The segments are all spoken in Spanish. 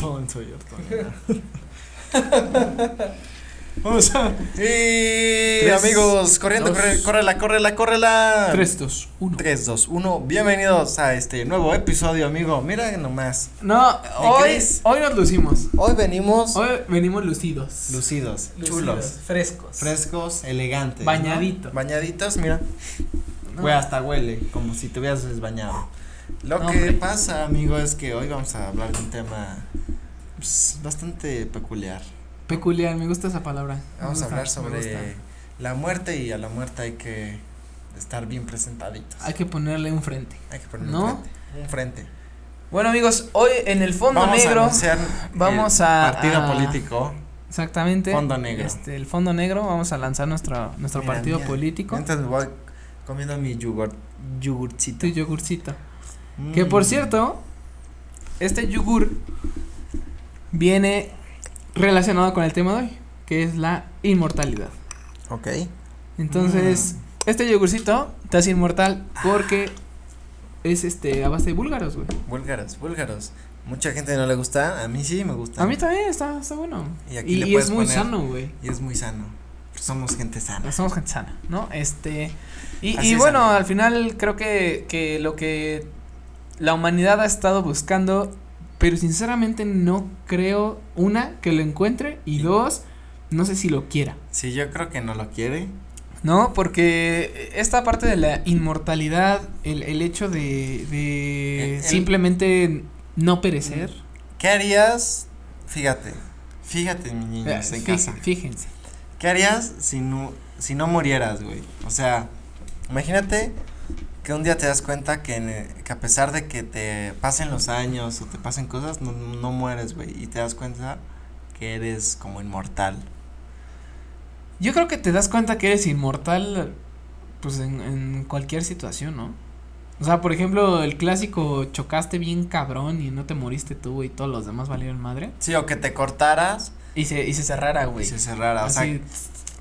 sonso, Ortona. Vamos a. Y Tres, amigos, corriendo, corre, córrela, córrela, córrela. 3, 2, 1. 3, 2, 1. Bienvenidos a este nuevo episodio, amigo. Mira nomás. No, hoy, crees? hoy nos lucimos. Hoy venimos Hoy venimos lucidos. lucidos, Lucidos, chulos, Frescos. frescos, elegantes. ¿no? Bañadito. Bañaditos, mira. No. Güey, hasta huele, como si te hubieras desbañado. Lo No, que hombre. pasa, amigo, es que hoy vamos a hablar de un tema pues, bastante peculiar. Peculiar, me gusta esa palabra. Me Vamos a gusta, hablar me sobre la muerte y a la muerte hay que estar bien presentaditos. Hay que ponerle un frente. Hay que poner ¿No? un frente. Un frente. Bueno amigos, hoy en el fondo vamos negro, a vamos a- partido a- político. Exactamente. Fondo negro. Este, el fondo negro, vamos a lanzar nuestro, nuestro Mira, partido mira. político. Me voy comiendo mi yogur, yogurcito. Tu Que por Mm. cierto, este yogur viene relacionado con el tema de hoy, que es la inmortalidad. Ok. Entonces, Mm. este yogurcito te hace inmortal porque es este a base de búlgaros, güey. Búlgaros, búlgaros. Mucha gente no le gusta, a mí sí me gusta. A mí también está, está bueno. Y aquí Y, le y es muy poner- sano, güey. Y es muy sano. Somos gente sana. Somos gente sana, ¿no? Este. Y, bueno, al final creo que, que lo que la humanidad ha estado buscando, pero sinceramente no creo, una, que lo encuentre, y dos, no sé si lo quiera. Si yo creo que no lo quiere. ¿No? Porque esta parte de la inmortalidad, el, el hecho de, de El- el- simplemente no perecer. ¿Qué harías? Fíjate. Fíjate, mis niños, eh, en casa. Fíjense. ¿Qué harías si no, si no murieras, güey? O sea, imagínate que un día te das cuenta que, en- que a pesar de que te pasen los años o te pasen cosas, no, no mueres, güey. Y te das cuenta que eres como inmortal. Yo creo que te das cuenta que eres inmortal, pues en, en cualquier situación, ¿no? O sea, por ejemplo, el clásico chocaste bien cabrón y no te moriste tú y todos los demás valieron madre. Sí, o que te cortaras Y se, y se cerrara, y güey. se cerrara. O sea,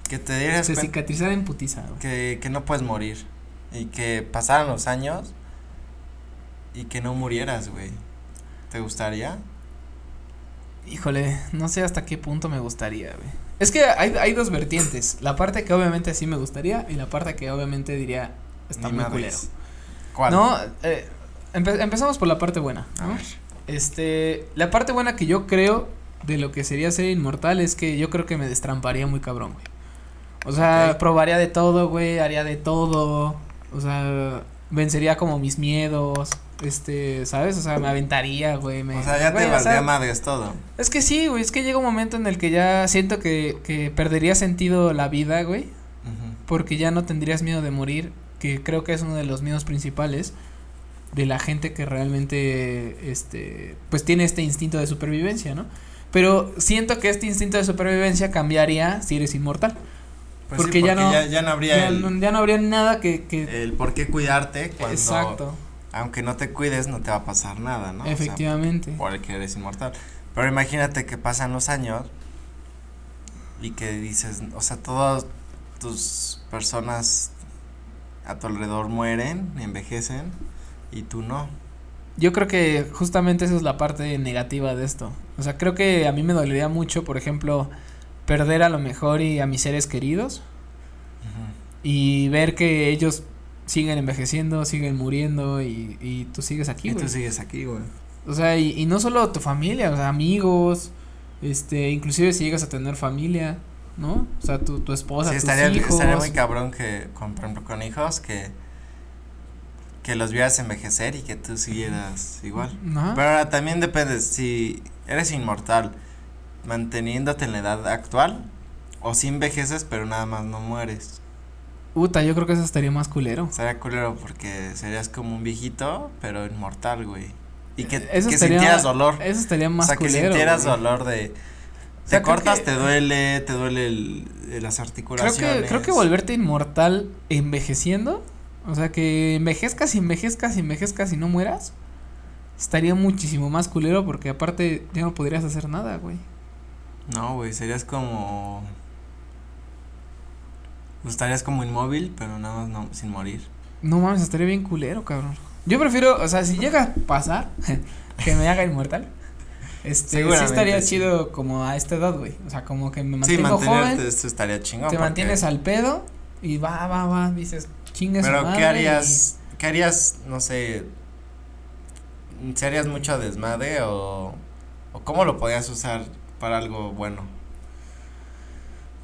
que te dieras se cicatrizara en putiza, güey. que, que no puedes morir. Y que pasaran los años y que no murieras, güey. ¿Te gustaría? Híjole, no sé hasta qué punto me gustaría, güey. Es que hay, hay dos vertientes. La parte que obviamente sí me gustaría y la parte que obviamente diría está Ni muy culero. ¿Cuál? No, eh, empe- empezamos por la parte buena, A ¿no? ver. Este, la parte buena que yo creo de lo que sería ser inmortal es que yo creo que me destramparía muy cabrón, güey. O sea, probaría de todo, güey, haría de todo. O sea, vencería como mis miedos. Este, ¿sabes? O sea, me aventaría, güey. Me, O sea, ya güey, te o sea, valdría madres todo. Es que sí, güey, es que llega un momento en el que ya siento que, que perdería sentido la vida, güey. Porque ya no tendrías miedo de morir, que creo que es uno de los miedos principales de la gente que realmente, este, pues tiene este instinto de supervivencia, ¿no? Pero siento que este instinto de supervivencia cambiaría si eres inmortal. Pues sí, Porque ya no- ya, ya no habría Ya, el, no, ya no habría nada que... que el por qué cuidarte cuando exacto, aunque no te cuides no te va a pasar nada, ¿no? O sea, efectivamente. porque eres inmortal. Pero imagínate que pasan los años y que dices, o sea, todas tus personas a tu alrededor mueren, envejecen y tú no. Yo creo que justamente esa es la parte negativa de esto. O sea, creo que a mí me dolería mucho, por ejemplo, perder a lo mejor y a mis seres queridos y ver que ellos siguen envejeciendo, siguen muriendo y, y tú sigues aquí, Y güey. tú sigues aquí, güey. O sea, y, y no solo tu familia, o sea, amigos, este, inclusive si llegas a tener familia, ¿no? O sea, tu, tu esposa, Sí, tus estaría, hijos. estaría muy cabrón que, con, por ejemplo, con hijos, que, que los vieras envejecer y que tú siguieras igual. Ajá. Pero ahora también depende si eres inmortal, manteniéndote en la edad actual, o si envejeces pero nada más no mueres. Puta, yo creo que eso estaría más culero. Sería culero porque serías como un viejito, pero inmortal, güey. Y que, Eso que estaría- sintieras dolor. Eso estaría más o sea, que culero. sintieras güey. dolor de... O sea, te creo cortas, que- te duele, te duele el, las Creo articulaciones. que, creo que volverte inmortal envejeciendo, o sea, que envejezcas, envejezcas, envejezcas y no mueras, estaría muchísimo más culero porque aparte ya no podrías hacer nada, güey. No, güey, serías como... Estarías como inmóvil, pero nada más no, sin morir. No mames, estaría bien culero, cabrón. Yo prefiero, o sea, si llega a pasar que me haga inmortal, Este, sí estaría chido como a esta edad, güey. O sea, como que me Sí, mantengo mantenerte, joven, esto estaría chingón. te porque- mantienes al pedo y va, va, va, dices, chingue su Pero, madre ¿qué harías? ¿Qué harías, no sé, si harías mucho desmadre o, o cómo lo podías usar para algo bueno?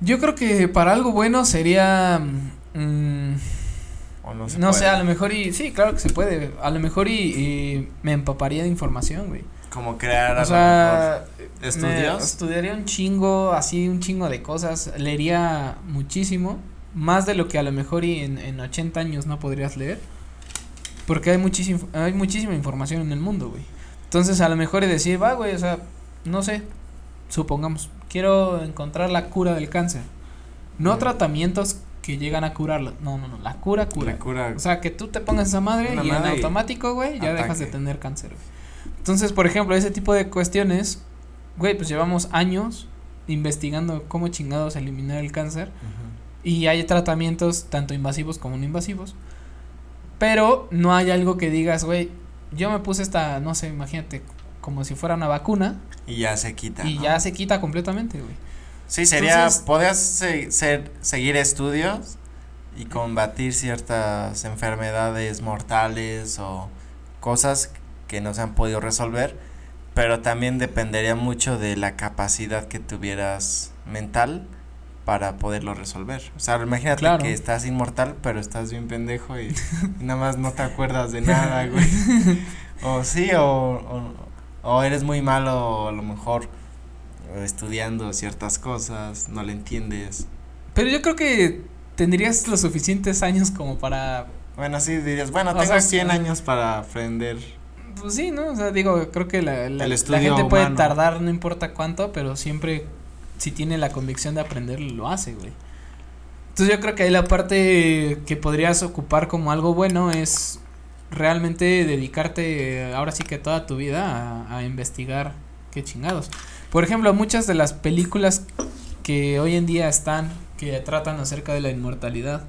Yo creo que para algo bueno sería, mm, O no se no sé, a lo mejor y, sí, claro que se puede, a lo mejor y, y me empaparía de información, güey. Como crear a O lo sea, mejor me estudios. estudiaría un chingo, así un chingo de cosas, leería muchísimo, más de lo que a lo mejor y en, en 80 años no podrías leer, porque hay muchísima, hay muchísima información en el mundo, güey. Entonces a lo mejor y decir, va, güey, o sea, no sé, supongamos, quiero encontrar la cura del cáncer, no tratamientos que llegan a curarlo, no, no, no, la cura cura. La cura. O sea, que tú te pongas esa madre y en madre y automático, güey, ya dejas de tener cáncer. Entonces, por ejemplo, ese tipo de cuestiones, güey, pues llevamos años investigando cómo chingados eliminar el cáncer y hay tratamientos tanto invasivos como no invasivos. Pero no hay algo que digas, güey, yo me puse esta, no sé, imagínate, como si fuera una vacuna Y ya se quita. y ¿no? ya se quita completamente, güey. Sí, sería, Entonces- podrías se- ser, seguir estudios y combatir ciertas enfermedades mortales o cosas que no se han podido resolver, pero también dependería mucho de la capacidad que tuvieras mental para poderlo resolver. O sea, imagínate Claro. que estás inmortal, pero estás bien pendejo y, y nada más no te acuerdas de nada, güey. O sí, o, o, o eres muy malo, a lo mejor estudiando ciertas cosas, no le entiendes. Pero yo creo que tendrías los suficientes años como para Bueno, sí dirías, bueno, tengo sea, 100 eh, años para aprender. Pues sí, ¿no? O sea, digo, creo que la, la, gente puede tardar no importa cuánto, pero siempre si tiene la convicción de aprender lo hace, güey. Entonces yo creo que ahí la parte que podrías ocupar como algo bueno es realmente dedicarte eh, ahora sí que toda tu vida a, a investigar qué chingados. Por ejemplo, muchas de las películas que hoy en día están, que tratan acerca de la inmortalidad,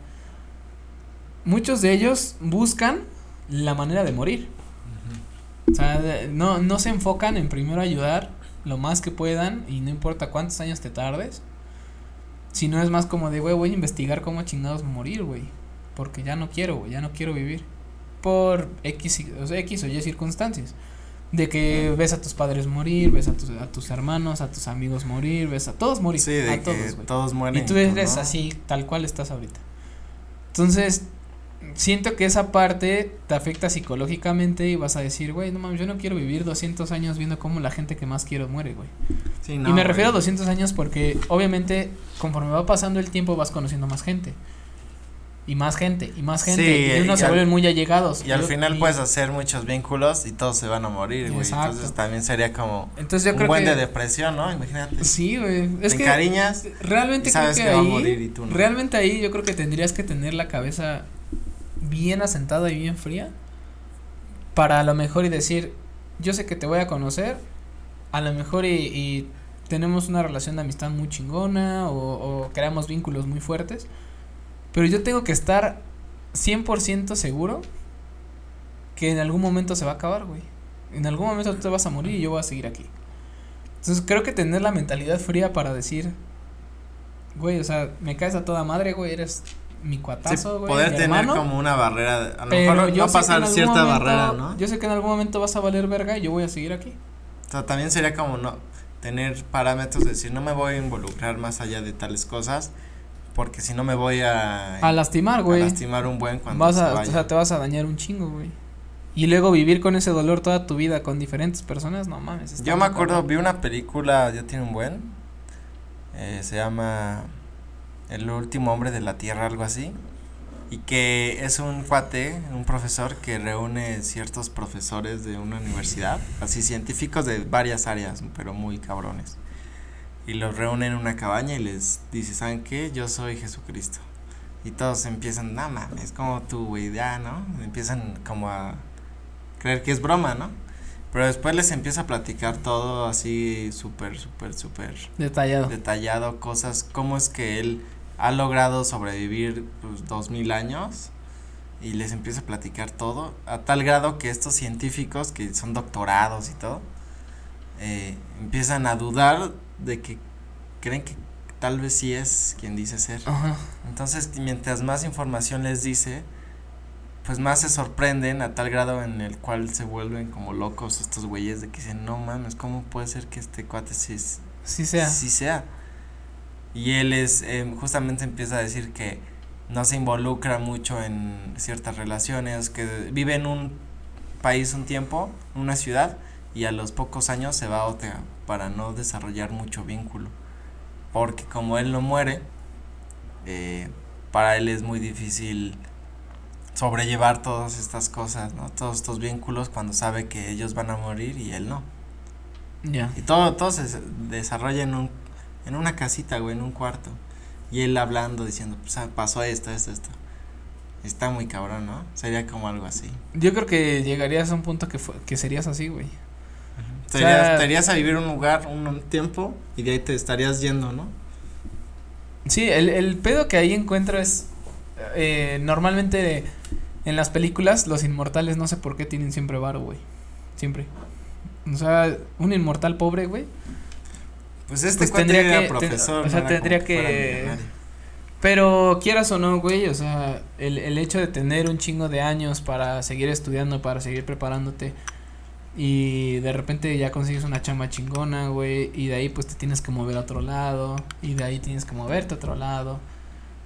muchos de ellos buscan la manera de morir. O sea, no, no se enfocan en primero ayudar lo más que puedan y no importa cuántos años te tardes. Sino es más como de, güey, voy a investigar cómo chingados morir, güey. Porque ya no quiero, güey, ya no quiero vivir. Por X, y- o sea, X o Y circunstancias. De que ves a tus padres morir, ves a tus, a tus hermanos, a tus amigos morir, ves a todos morir. Sí, de a que todos, güey. todos mueren. Y tú eres no. así, tal cual estás ahorita. Entonces, siento que esa parte te afecta psicológicamente y vas a decir, güey, no mames, yo no quiero vivir 200 años viendo cómo la gente que más quiero muere, güey. Sí, y no, me refiero a güey. 200 años porque obviamente conforme va pasando el tiempo vas conociendo más gente. Y más gente, y más gente. Sí, y unos y se vuelven muy allegados. Y al Yo- final y- puedes hacer muchos vínculos y todos se van a morir, güey. Entonces también sería como Entonces yo un creo buen que... de depresión, ¿no? Imagínate. Sí, güey. Es te que encariñas realmente y sabes creo que, que, va a ahí, morir y tú no. realmente ahí yo creo que tendrías que tener la cabeza bien asentada y bien fría para a lo mejor y decir, yo sé que te voy a conocer, a lo mejor y, y tenemos una relación de amistad muy chingona o, o creamos vínculos muy fuertes, pero yo tengo que estar 100% seguro que en algún momento se va a acabar, güey. En algún momento tú te vas a morir y yo voy a seguir aquí. Entonces creo que tener la mentalidad fría para decir, güey, o sea, me caes a toda madre, güey, eres mi Sí, cuatazo, güey. poder mi tener hermano, como una barrera, de- a lo pero mejor no pasar cierta momento- barrera, ¿no? Yo sé que en algún momento vas a valer verga y yo voy a seguir aquí. O sea, también sería como no tener parámetros, de decir, no me voy a involucrar más allá de tales cosas, porque si no me voy a, A lastimar, a güey. lastimar un buen cuando Vas se a, vaya. o sea, te vas a dañar un chingo, güey. Y luego vivir con ese dolor toda tu vida con diferentes personas, no mames. Yo me acuerdo, cabrón. vi una película, ya tiene un buen, eh, se llama El último hombre de la tierra, algo así, y que es un cuate, un profesor que reúne ciertos profesores de una universidad, así científicos de varias áreas, pero muy cabrones, y los reúne en una cabaña y les dice, ¿saben qué? Yo soy Jesucristo. Y todos empiezan, no mames, como tú, güey, ya, ¿no? Empiezan como a creer que es broma, ¿no? Pero después les empieza a platicar todo así súper, súper, súper Detallado. detallado, cosas, cómo es que él ha logrado sobrevivir pues, dos mil años y les empieza a platicar todo, a tal grado que estos científicos que son doctorados y todo, eh, empiezan a dudar de que creen que tal vez sí es quien dice ser. Ajá. Entonces, mientras más información les dice, pues más se sorprenden a tal grado en el cual se vuelven como locos estos güeyes de que dicen, no mames, ¿cómo puede ser que este cuate sí, Sí sea. sí sea? Y él es, eh, justamente empieza a decir que no se involucra mucho en ciertas relaciones, que vive en un país un tiempo, una ciudad, y a los pocos años se va a otra para no desarrollar mucho vínculo. Porque como él no muere, eh, para él es muy difícil sobrellevar todas estas cosas, ¿no? Todos estos vínculos cuando sabe que ellos van a morir y él no. Ya. Y todo, todo se desarrolla en un, en una casita, güey, en un cuarto. Y él hablando, diciendo, pues ah, pasó esto, esto, esto. Está muy cabrón, ¿no? Sería como algo así. Yo creo que llegarías a un punto que, fue, que serías así, güey. Te O sea- irías, te irías a vivir un lugar un, tiempo y de ahí te estarías yendo, ¿no? Sí, el, el pedo que ahí encuentro es. eh, normalmente en las películas, los inmortales no sé por qué tienen siempre varo, güey. Siempre. O sea, un inmortal pobre, güey. Pues este Pues tendría que- profesor. o sea, no tendría que-. Pero quieras o no, güey, o sea, el, el hecho de tener un chingo de años para seguir estudiando, para seguir preparándote y de repente ya consigues una chamba chingona, güey, y de ahí pues te tienes que mover a otro lado y de ahí tienes que moverte a otro lado.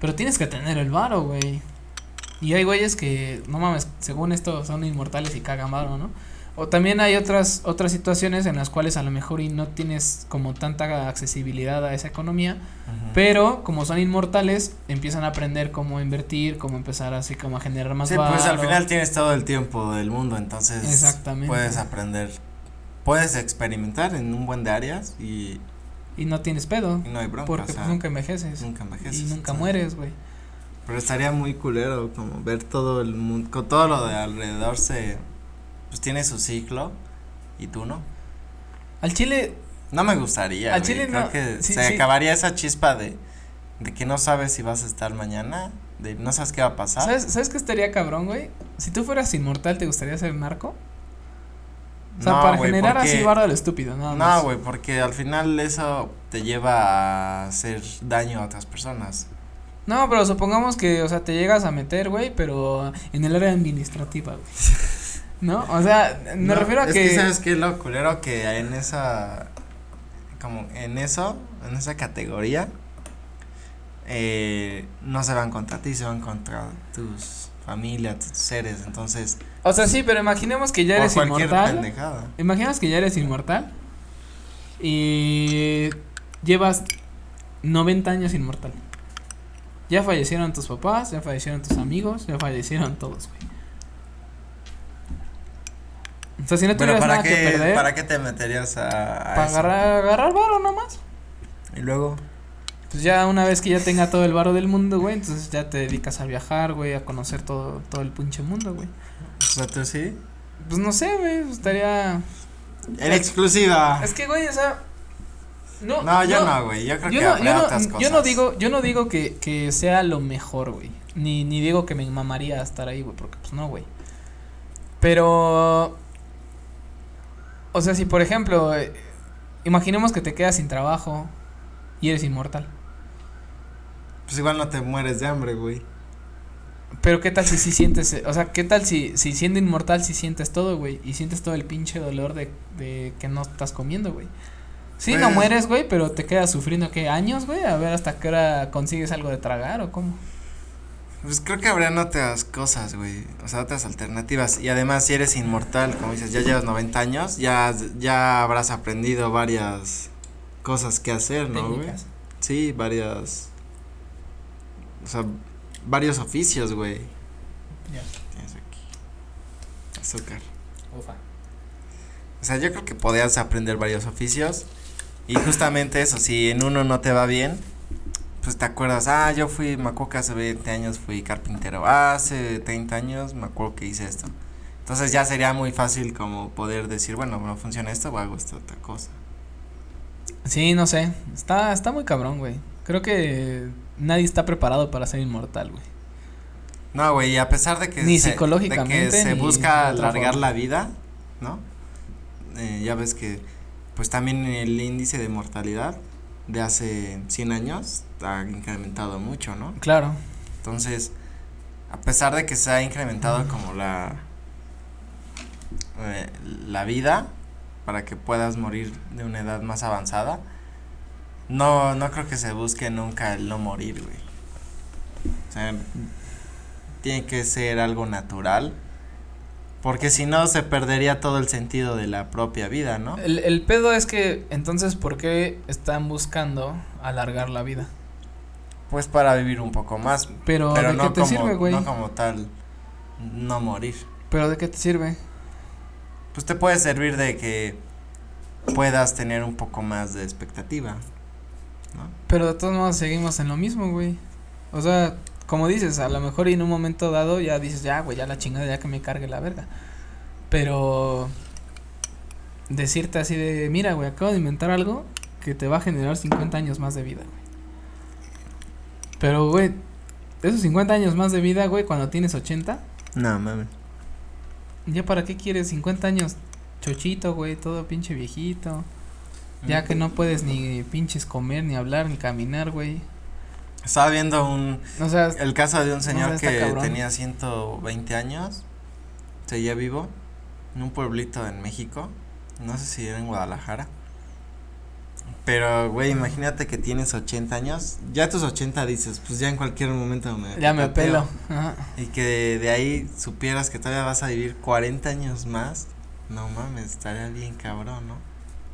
Pero tienes que tener el varo, güey. Y hay güeyes que, no mames, según esto son inmortales y cagan varo, ¿no? O también hay otras otras situaciones en las cuales a lo mejor y no tienes como tanta accesibilidad a esa economía, pero como son inmortales, empiezan a aprender cómo invertir, cómo empezar así como a generar más Sí, pues al final tienes todo el tiempo del mundo, entonces Exactamente. puedes aprender, puedes experimentar en un buen de áreas y, y no tienes pedo, y no hay bronca, porque o sea, pues nunca envejeces nunca envejeces. y nunca mueres, güey. Pero estaría muy culero como ver todo el mundo, con todo lo de alrededor se, pues tiene su ciclo y tú no. Al chile, No me gustaría. Al güey, chile Creo no, que sí, se sí. acabaría esa chispa de, de que no sabes si vas a estar mañana, de no sabes qué va a pasar. ¿sabes, ¿sabes qué estaría cabrón, güey? Si tú fueras inmortal, ¿te gustaría ser narco? O sea, No, para güey, generar porque- así varo del estúpido, nada más. No, güey, porque al final eso te lleva a hacer daño a otras personas. No, pero supongamos que, o sea, te llegas a meter, güey, pero en el área administrativa, güey. ¿No? O sea, me No, refiero a es que... que sabes qué es lo culero que en esa como en eso, en esa categoría eh, no se van contra ti, se van contra tus familia, tus seres, entonces O sea, sí, pero imaginemos que ya eres cualquier inmortal. pendejada. Imaginas que ya eres inmortal y llevas 90 años inmortal. Ya fallecieron tus papás, ya fallecieron tus amigos, ya fallecieron todos, güey. O sea, si no tuvieras nada que qué perder, para qué te meterías a, a para eso? agarrar, agarrar varo nomás. Y luego Pues ya una vez que ya tenga todo el varo del mundo, güey, entonces ya te dedicas a viajar, güey, a conocer todo, todo el pinche mundo, güey. o sea, tú sí. Pues no sé, güey, estaría... En exclusiva. Es que, güey, o sea... No, No, yo no, güey. Yo creo yo que no, habrá yo no, otras cosas. yo no digo, yo no digo que, que sea lo mejor, güey. Ni, ni digo que me mamaría estar ahí, güey, porque pues no, güey. Pero, o sea, si por ejemplo, eh, imaginemos que te quedas sin trabajo y eres inmortal. Pues igual no te mueres de hambre, güey. Pero qué tal si sí sientes, eh, o sea, qué tal si, si siendo inmortal si sientes todo, güey, y sientes todo el pinche dolor de, de que no estás comiendo, güey. Sí, no Pues- mueres, güey, pero te quedas sufriendo, ¿qué? ¿Años, güey? A ver hasta qué hora consigues algo de tragar o cómo. Pues creo que habrían otras cosas, güey. O sea, otras alternativas. Y además, si eres inmortal, como dices, ya llevas 90 años, ya, ya habrás aprendido varias cosas que hacer, ¿no, güey? Sí, varias. O sea, varios oficios, güey. Ya. Tienes aquí. Azúcar. Ufa. O sea, yo creo que podías aprender varios oficios. Y justamente eso, si en uno no te va bien, pues te acuerdas, ah, yo fui, me acuerdo que hace 20 años fui carpintero. Ah, hace 30 años me acuerdo que hice esto. Entonces ya sería muy fácil como poder decir, bueno, no funciona esto o hago esta otra cosa. Sí, no sé. Está, está muy cabrón, güey. Creo que nadie está preparado para ser inmortal, güey. No, güey, y a pesar de que Ni se, psicológicamente, de que se busca alargar la vida, ¿no? Eh, ya ves que pues también el índice de mortalidad de hace 100 años ha incrementado mucho, ¿no? Claro. Entonces, a pesar de que se ha incrementado como la eh, la vida para que puedas morir de una edad más avanzada, no no creo que se busque nunca el no morir, güey. O sea, tiene que ser algo natural. Porque si no, se perdería todo el sentido de la propia vida, ¿no? El, el pedo es que, entonces, ¿por qué están buscando alargar la vida? Pues para vivir un poco más. Pero, Pero ¿de no qué te como, sirve, güey? no como tal, no morir. Pero ¿de qué te sirve? Pues te puede servir de que puedas tener un poco más de expectativa, ¿no? Pero de todos modos seguimos en lo mismo, güey. O sea, como dices, a lo mejor y en un momento dado ya dices, ya, güey, ya la chingada, ya que me cargue la verga. Pero decirte así de, mira, güey, acabo de inventar algo que te va a generar 50 años más de vida, güey. Pero, güey, esos 50 años más de vida, güey, cuando tienes 80, No, mames. ¿ya para qué quieres 50 años chochito, güey, todo pinche viejito? Ya que no puedes ni pinches comer, ni hablar, ni caminar, güey. Estaba viendo un O sea, el caso de un señor está que cabrón. tenía 120 años, seguía vivo en un pueblito en México, no sé si era en Guadalajara. Pero, güey, imagínate que tienes 80 años, ya tus 80 dices, pues ya en cualquier momento me ya me pelo. Ajá. Y que de ahí supieras que todavía vas a vivir 40 años más. No mames, estaría bien cabrón, ¿no?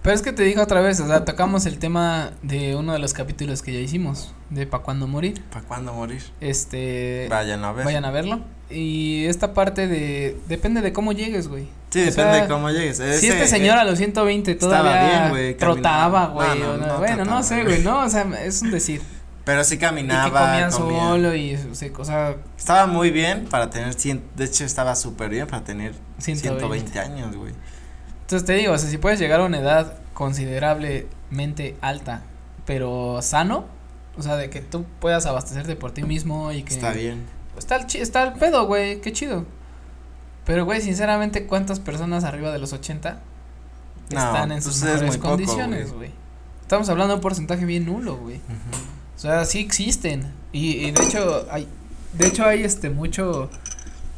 Pero es que te digo otra vez, o sea, tocamos el tema de uno de los capítulos que ya hicimos, de Pa' cuándo morir. ¿Para cuándo morir? Este, Vayan a ver. vayan a verlo. Y esta parte de, depende de cómo llegues, güey. Sí, o depende sea, de cómo llegues. si Ese- este señor a los 120 estaba todavía bien, güey, trotaba, caminaba. güey. No, no, no, no bueno, no trotaba, sé, güey. no, o sea, es un decir. Pero sí Y que caminaba, comía comía. solo y, o sea, Estaba muy bien para tener cien, de hecho estaba súper bien para tener 120. 120 años, güey. Entonces te digo, o sea, si puedes llegar a una edad considerablemente alta, pero sano, o sea, de que tú puedas abastecerte por ti mismo y que Está bien. Está el, está el pedo, güey, qué chido. Pero, güey, sinceramente, ¿cuántas personas arriba de los 80 No, están en sus pues es mejores condiciones, güey? Estamos hablando de un porcentaje bien nulo, güey. O sea, sí existen. Y, y de hecho, hay, de hecho hay este mucho,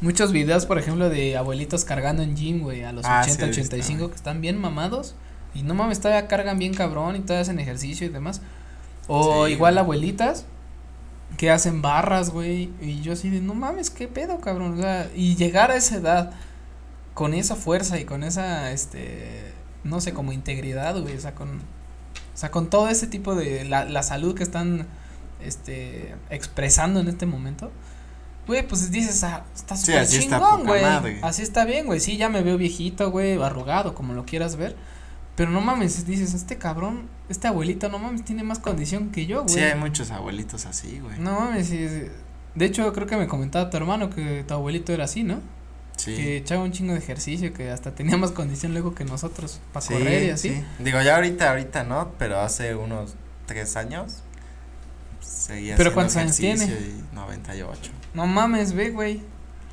muchos videos, por ejemplo, de abuelitos cargando en gym, güey, a los Ah, 80, sí, he visto, 85, güey. que están bien mamados. Y no mames, todavía cargan bien cabrón y todavía hacen ejercicio y demás. O Sí, igual güey. abuelitas que hacen barras, güey. Y yo así de, no mames, qué pedo, cabrón. O sea, y llegar a esa edad con esa fuerza y con esa, este, no sé, como integridad, güey. O sea, con, o sea, con todo ese tipo de, la, la salud que están, este, expresando en este momento. Güey, pues dices, ah, está súper chingón, güey. Así está bien, güey. Sí, ya me veo viejito, güey, arrugado, como lo quieras ver. Pero no mames, dices, este cabrón, este abuelito, no mames, tiene más condición que yo, güey. Sí, hay muchos abuelitos así, güey. No mames, de hecho creo que me comentaba tu hermano que tu abuelito era así, ¿no? Sí. Que echaba un chingo de ejercicio, que hasta tenía más condición luego que nosotros para Sí, correr y así. sí. Digo, ya ahorita, ahorita no, pero hace unos tres años seguía ¿Pero cuántos años tiene? y 98. No mames, ve, güey.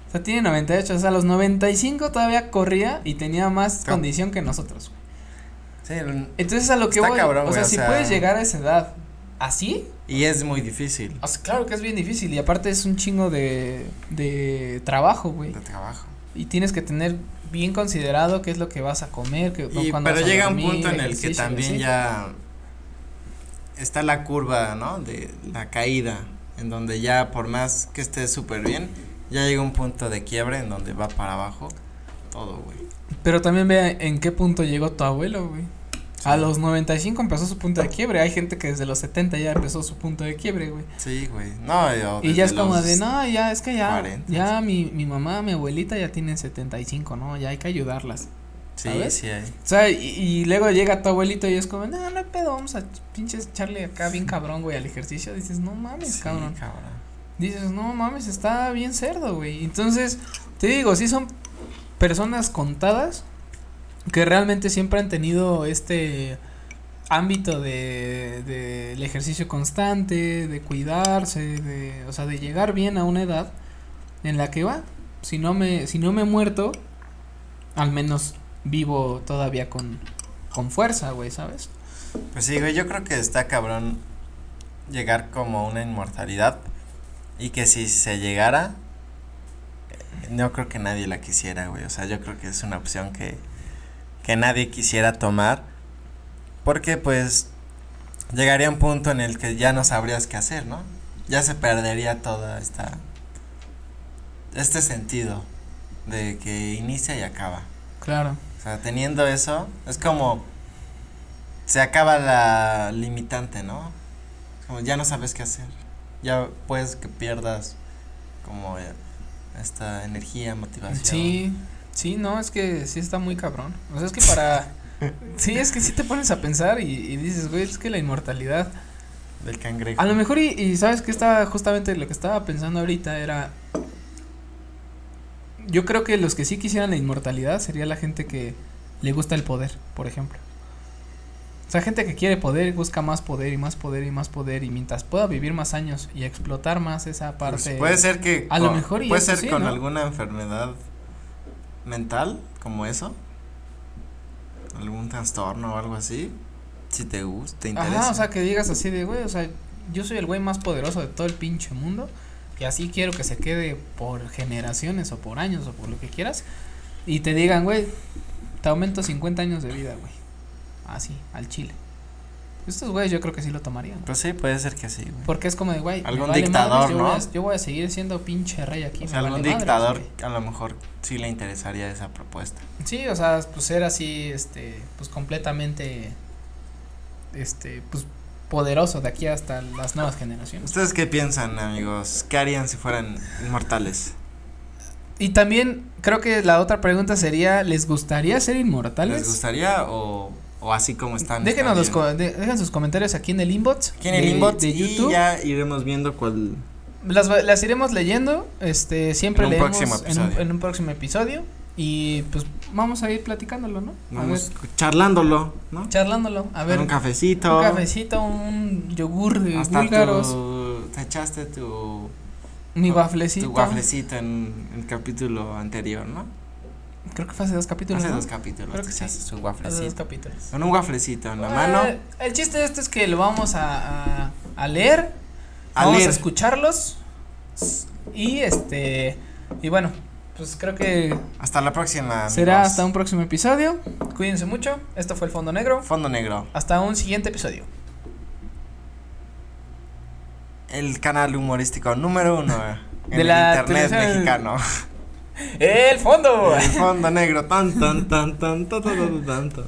O sea, tiene 98, o sea, a los 95 todavía corría y tenía más condición que nosotros. güey. Sí, el- Entonces a lo que Está voy, cabrón, o sea, o si sea- puedes llegar a esa edad así, y es muy difícil o sea, claro que es bien difícil y aparte es un chingo de, de trabajo, güey. de trabajo. Y tienes que tener bien considerado qué es lo que vas a comer, que, Y, cuándo pero vas a llega un punto en el que también ya está la curva, ¿no? De la caída, en donde ya por más que estés súper bien, ya llega un punto de quiebre en donde va para abajo todo, güey. Pero también ve en qué punto llegó tu abuelo, güey. A los 95 empezó su punto de quiebre. Hay gente que desde los 70 ya empezó su punto de quiebre, güey. Sí, güey. No, yo Y ya es como de, no, ya, es que ya, 40. ya mi, mi mamá, mi abuelita ya tienen 75, ¿no? Ya hay que ayudarlas. Sí, ¿sabes? sí hay. O sea, y, y luego llega tu abuelito y es como, no, no hay pedo, vamos a pinches echarle acá bien cabrón, güey, al ejercicio. Dices, no mames, Sí, cabrón. cabrón. Dices, no mames, está bien cerdo, güey. Entonces, te digo, sí son personas contadas que realmente siempre han tenido este ámbito de, de el ejercicio constante, de cuidarse, de, o sea, de llegar bien a una edad en la que va, si no me, si no me he muerto, al menos vivo todavía con, con fuerza, güey, ¿sabes? Pues sí, güey, yo creo que está cabrón llegar como una inmortalidad y que si se llegara, no creo que nadie la quisiera, güey. O sea, yo creo que es una opción que, que nadie quisiera tomar porque pues llegaría un punto en el que ya no sabrías qué hacer, ¿no? Ya se perdería toda esta este sentido de que inicia y acaba. Claro. Sea, teniendo eso, es como se acaba la limitante, ¿no? Como ya no sabes qué hacer. Ya puedes que pierdas como eh, esta energía, motivación. Sí, sí, no, es que sí está muy cabrón. O sea, es que para Sí, es que sí te pones a pensar y, y dices, güey, es que la inmortalidad del cangrejo. A lo mejor y, y sabes que estaba justamente lo que estaba pensando ahorita era yo creo que los que sí quisieran la inmortalidad sería la gente que le gusta el poder, por ejemplo. O sea, gente que quiere poder, busca más poder y más poder y más poder y mientras pueda vivir más años y explotar más esa Pues parte. puede ser que a lo con- mejor y puede ser sí, con ¿no? alguna enfermedad mental como eso. Algún trastorno o algo así. Si te gusta, te interesa. Ajá, o sea, que digas así de, güey, o sea, yo soy el güey más poderoso de todo el pinche mundo y así quiero que se quede por generaciones o por años o por lo que quieras y te digan, güey, te aumento 50 años de vida, güey. Así, al chile. Estos güeyes yo creo que sí lo tomarían. Pues sí, puede ser que sí, güey. Porque es como de, güey, Algún vale dictador, madres, yo ¿no? Voy a, yo voy a seguir siendo pinche rey aquí. O sea, algún vale dictador a lo mejor sí le interesaría esa propuesta. Sí, o sea, pues ser así, este, pues completamente, este, pues poderoso de aquí hasta las nuevas generaciones. ¿Ustedes qué piensan, amigos? ¿Qué harían si fueran inmortales? Y también creo que la otra pregunta sería, ¿les gustaría ser inmortales? ¿Les gustaría o, o así como están? Déjenos los co- de- dejen sus comentarios aquí en el inbox. Aquí en el de- inbox de y YouTube. ya iremos viendo cuál Las, las iremos leyendo, este, siempre En un leemos un, en un próximo episodio y pues vamos a ir platicándolo, ¿no? A vamos ver, charlándolo, ¿no? charlándolo, a ver, Con un cafecito. un cafecito, un yogur de Hasta búlgaros, tu, te echaste tu, mi waflecito. tu waflecito en el capítulo anterior, ¿no? Creo que fue hace dos capítulos. Hace ¿no? dos capítulos Creo que sí. su Hace dos capítulos. Con un waflecito en la mano. el chiste de esto es que lo vamos a, a, a leer, A vamos leer. a escucharlos y este y bueno, pues creo que Hasta la próxima. será amigos. hasta un próximo episodio. Cuídense mucho. Esto fue el Fondo Negro. Fondo Negro. Hasta un siguiente episodio. El canal humorístico número uno en De el la internet televisión- mexicano. El Fondo. El Fondo Negro. Tan, tan, tan, tan, tan, tan, tan, tanto.